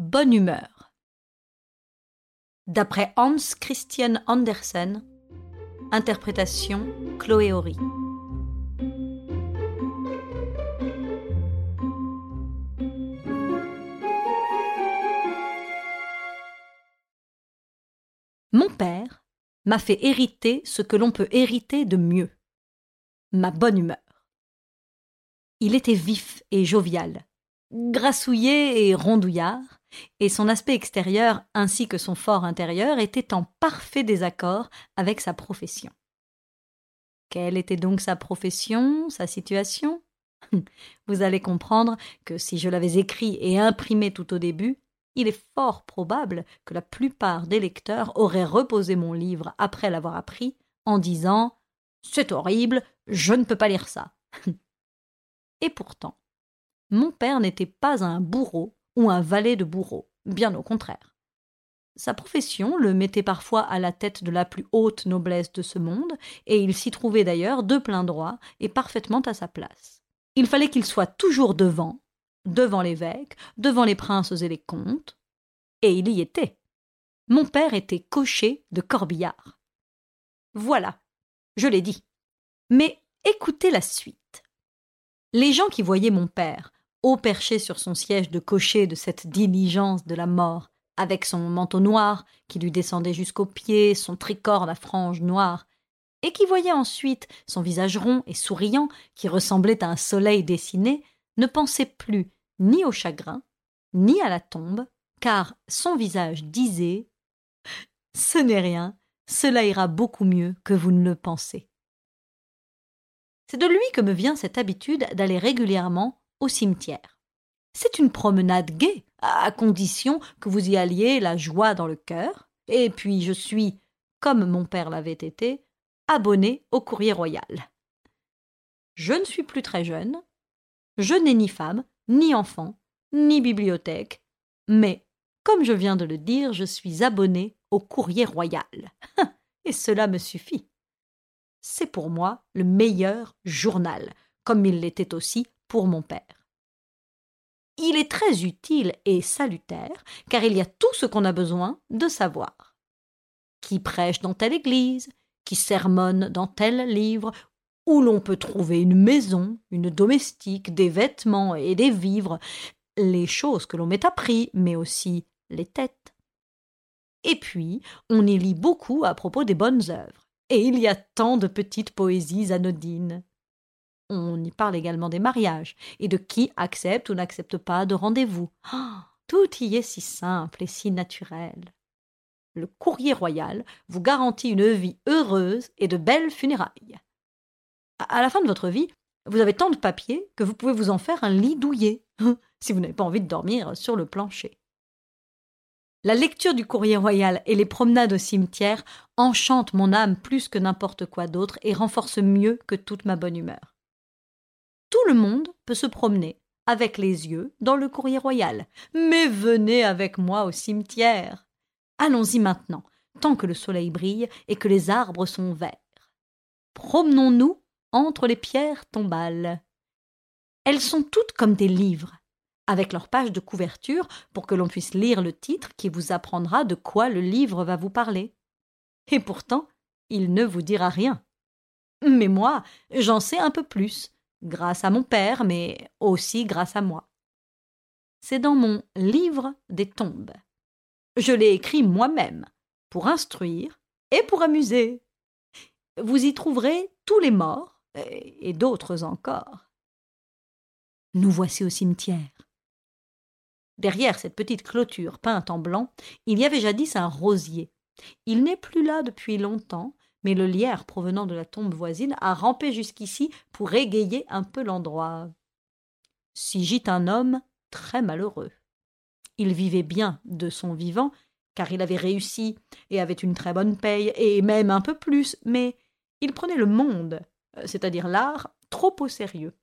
Bonne humeur. D'après Hans Christian Andersen, interprétation Chloé Horry. Mon père m'a fait hériter ce que l'on peut hériter de mieux ma bonne humeur. Il était vif et jovial, grassouillé et rondouillard, et son aspect extérieur ainsi que son fort intérieur étaient en parfait désaccord avec sa profession. Quelle était donc sa profession, sa situation? Vous allez comprendre que si je l'avais écrit et imprimé tout au début, il est fort probable que la plupart des lecteurs auraient reposé mon livre après l'avoir appris en disant C'est horrible, je ne peux pas lire ça. et pourtant, mon père n'était pas un bourreau ou un valet de bourreau, bien au contraire. Sa profession le mettait parfois à la tête de la plus haute noblesse de ce monde, et il s'y trouvait d'ailleurs de plein droit et parfaitement à sa place. Il fallait qu'il soit toujours devant, devant l'évêque, devant les princes et les comtes, et il y était. Mon père était cocher de corbillard. Voilà, je l'ai dit. Mais écoutez la suite. Les gens qui voyaient mon père, haut perché sur son siège de cocher de cette diligence de la mort, avec son manteau noir qui lui descendait jusqu'aux pieds, son tricorne à franges noires, et qui voyaient ensuite son visage rond et souriant qui ressemblait à un soleil dessiné, ne pensait plus ni au chagrin, ni à la tombe, car son visage disait Ce n'est rien, cela ira beaucoup mieux que vous ne le pensez. C'est de lui que me vient cette habitude d'aller régulièrement au cimetière. C'est une promenade gaie, à condition que vous y alliez la joie dans le cœur, et puis je suis, comme mon père l'avait été, abonné au courrier royal. Je ne suis plus très jeune, je n'ai ni femme, ni enfant, ni bibliothèque, mais, comme je viens de le dire, je suis abonné au courrier royal. Et cela me suffit. C'est pour moi le meilleur journal, comme il l'était aussi pour mon père. Il est très utile et salutaire, car il y a tout ce qu'on a besoin de savoir. Qui prêche dans telle église, qui sermonne dans tel livre, où l'on peut trouver une maison, une domestique, des vêtements et des vivres, les choses que l'on met à mais aussi les têtes. Et puis, on y lit beaucoup à propos des bonnes œuvres, et il y a tant de petites poésies anodines. On y parle également des mariages, et de qui accepte ou n'accepte pas de rendez-vous. Tout y est si simple et si naturel. Le courrier royal vous garantit une vie heureuse et de belles funérailles à la fin de votre vie, vous avez tant de papier que vous pouvez vous en faire un lit douillet, si vous n'avez pas envie de dormir sur le plancher. La lecture du courrier royal et les promenades au cimetière enchantent mon âme plus que n'importe quoi d'autre et renforcent mieux que toute ma bonne humeur. Tout le monde peut se promener, avec les yeux, dans le courrier royal. Mais venez avec moi au cimetière. Allons-y maintenant, tant que le soleil brille et que les arbres sont verts. Promenons-nous entre les pierres tombales. Elles sont toutes comme des livres, avec leurs pages de couverture pour que l'on puisse lire le titre qui vous apprendra de quoi le livre va vous parler. Et pourtant, il ne vous dira rien. Mais moi, j'en sais un peu plus, grâce à mon père, mais aussi grâce à moi. C'est dans mon livre des tombes. Je l'ai écrit moi-même, pour instruire et pour amuser. Vous y trouverez tous les morts, et d'autres encore. Nous voici au cimetière. Derrière cette petite clôture peinte en blanc, il y avait jadis un rosier. Il n'est plus là depuis longtemps, mais le lierre provenant de la tombe voisine a rampé jusqu'ici pour égayer un peu l'endroit. S'y gît un homme très malheureux. Il vivait bien de son vivant, car il avait réussi et avait une très bonne paye, et même un peu plus, mais il prenait le monde euh, c'est-à-dire l'art, trop au sérieux.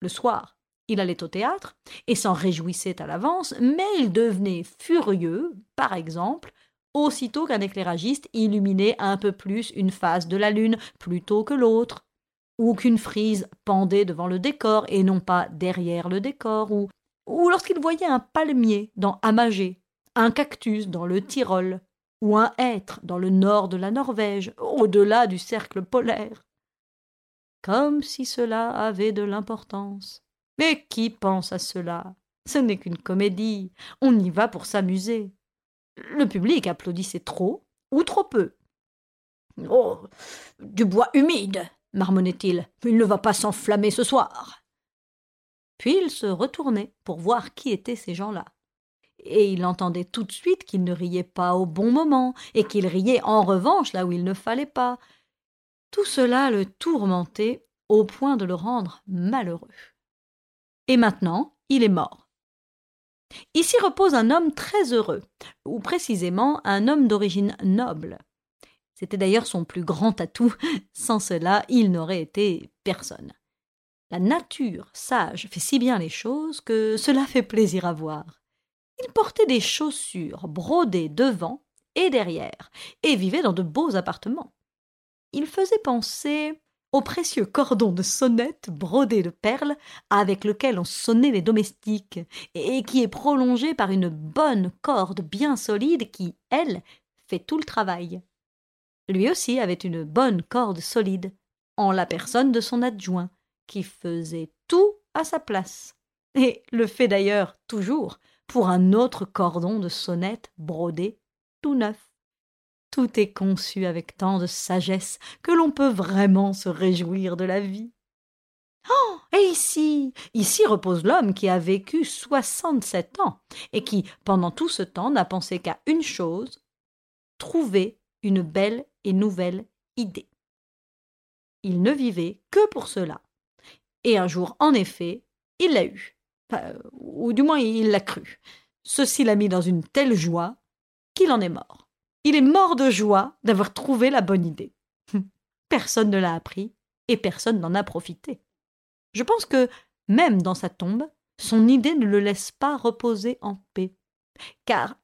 Le soir, il allait au théâtre et s'en réjouissait à l'avance, mais il devenait furieux, par exemple, aussitôt qu'un éclairagiste illuminait un peu plus une face de la lune plutôt que l'autre, ou qu'une frise pendait devant le décor et non pas derrière le décor, ou, lorsqu'il voyait un palmier dans Amagé, un cactus dans le Tyrol, ou un hêtre dans le nord de la Norvège, au-delà du cercle polaire. Comme si cela avait de l'importance. Mais qui pense à cela? Ce n'est qu'une comédie. On y va pour s'amuser. Le public applaudissait trop ou trop peu. Oh. Du bois humide, marmonnait-il. Il ne va pas s'enflammer ce soir. Puis il se retournait pour voir qui étaient ces gens-là et il entendait tout de suite qu'il ne riait pas au bon moment, et qu'il riait en revanche là où il ne fallait pas. Tout cela le tourmentait au point de le rendre malheureux. Et maintenant, il est mort. Ici repose un homme très heureux, ou précisément un homme d'origine noble. C'était d'ailleurs son plus grand atout, sans cela il n'aurait été personne. La nature sage fait si bien les choses que cela fait plaisir à voir. Il portait des chaussures brodées devant et derrière, et vivait dans de beaux appartements. Il faisait penser au précieux cordon de sonnette brodé de perles avec lequel on sonnait les domestiques, et qui est prolongé par une bonne corde bien solide qui, elle, fait tout le travail. Lui aussi avait une bonne corde solide, en la personne de son adjoint, qui faisait tout à sa place, et le fait d'ailleurs toujours, pour un autre cordon de sonnette brodé tout neuf. Tout est conçu avec tant de sagesse que l'on peut vraiment se réjouir de la vie. Oh. Et ici. Ici repose l'homme qui a vécu soixante-sept ans, et qui, pendant tout ce temps, n'a pensé qu'à une chose trouver une belle et nouvelle idée. Il ne vivait que pour cela. Et un jour, en effet, il l'a eue ou du moins il l'a cru. Ceci l'a mis dans une telle joie qu'il en est mort. Il est mort de joie d'avoir trouvé la bonne idée. Personne ne l'a appris et personne n'en a profité. Je pense que, même dans sa tombe, son idée ne le laisse pas reposer en paix. Car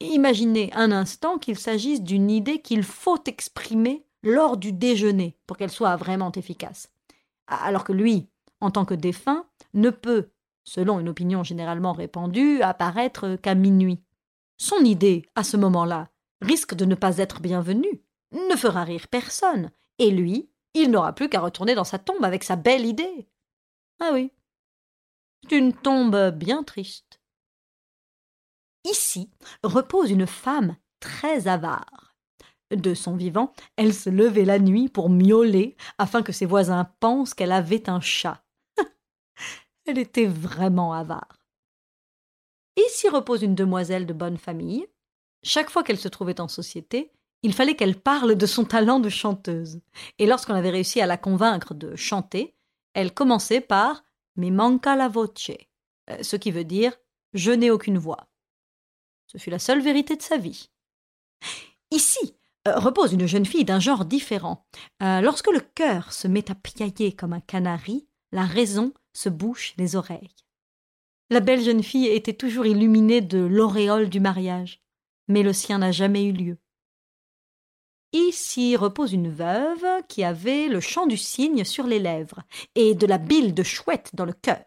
imaginez un instant qu'il s'agisse d'une idée qu'il faut exprimer lors du déjeuner pour qu'elle soit vraiment efficace. Alors que lui, en tant que défunt, ne peut selon une opinion généralement répandue, apparaître qu'à minuit. Son idée, à ce moment-là, risque de ne pas être bienvenue, ne fera rire personne, et lui, il n'aura plus qu'à retourner dans sa tombe avec sa belle idée. Ah oui. C'est une tombe bien triste. Ici repose une femme très avare. De son vivant, elle se levait la nuit pour miauler afin que ses voisins pensent qu'elle avait un chat. Elle était vraiment avare. Ici repose une demoiselle de bonne famille. Chaque fois qu'elle se trouvait en société, il fallait qu'elle parle de son talent de chanteuse. Et lorsqu'on avait réussi à la convaincre de chanter, elle commençait par Me manca la voce, euh, ce qui veut dire Je n'ai aucune voix. Ce fut la seule vérité de sa vie. Ici euh, repose une jeune fille d'un genre différent. Euh, lorsque le cœur se met à piailler comme un canari, la raison se bouche les oreilles. La belle jeune fille était toujours illuminée de l'auréole du mariage, mais le sien n'a jamais eu lieu. Ici repose une veuve qui avait le chant du cygne sur les lèvres et de la bile de chouette dans le cœur.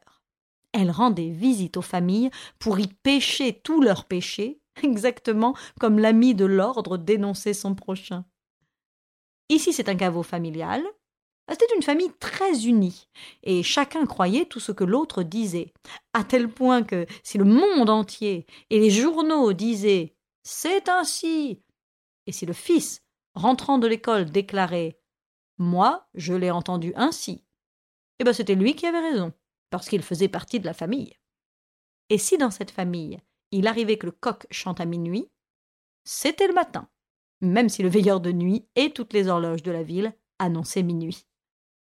Elle rendait visite aux familles pour y pêcher tous leurs péchés, exactement comme l'ami de l'ordre dénonçait son prochain. Ici c'est un caveau familial, c'était une famille très unie, et chacun croyait tout ce que l'autre disait, à tel point que si le monde entier et les journaux disaient C'est ainsi, et si le fils, rentrant de l'école, déclarait Moi, je l'ai entendu ainsi, eh bien c'était lui qui avait raison, parce qu'il faisait partie de la famille. Et si dans cette famille, il arrivait que le coq chante à minuit, c'était le matin, même si le veilleur de nuit et toutes les horloges de la ville annonçaient minuit.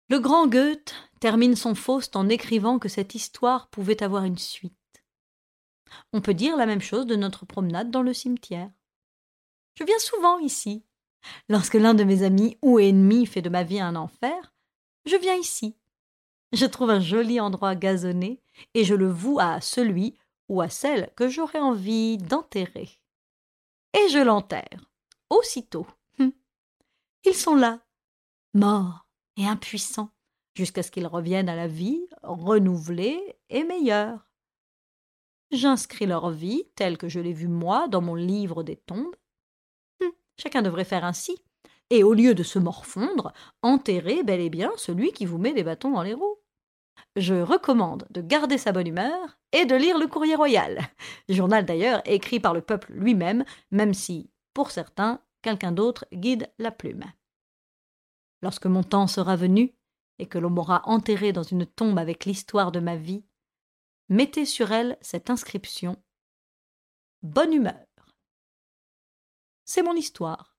Le grand Goethe termine son Faust en écrivant que cette histoire pouvait avoir une suite. On peut dire la même chose de notre promenade dans le cimetière. Je viens souvent ici. Lorsque l'un de mes amis ou ennemis fait de ma vie un enfer, je viens ici. Je trouve un joli endroit gazonné et je le voue à celui ou à celle que j'aurais envie d'enterrer. Et je l'enterre, aussitôt. Hum. Ils sont là, morts, et impuissant, jusqu'à ce qu'il revienne à la vie, renouvelé et meilleur. J'inscris leur vie, telle que je l'ai vue moi, dans mon livre des tombes. Hum, chacun devrait faire ainsi. Et au lieu de se morfondre, enterrer bel et bien celui qui vous met des bâtons dans les roues. Je recommande de garder sa bonne humeur et de lire le Courrier Royal, journal d'ailleurs écrit par le peuple lui-même, même si, pour certains, quelqu'un d'autre guide la plume. Lorsque mon temps sera venu, et que l'on m'aura enterré dans une tombe avec l'histoire de ma vie, mettez sur elle cette inscription Bonne humeur. C'est mon histoire.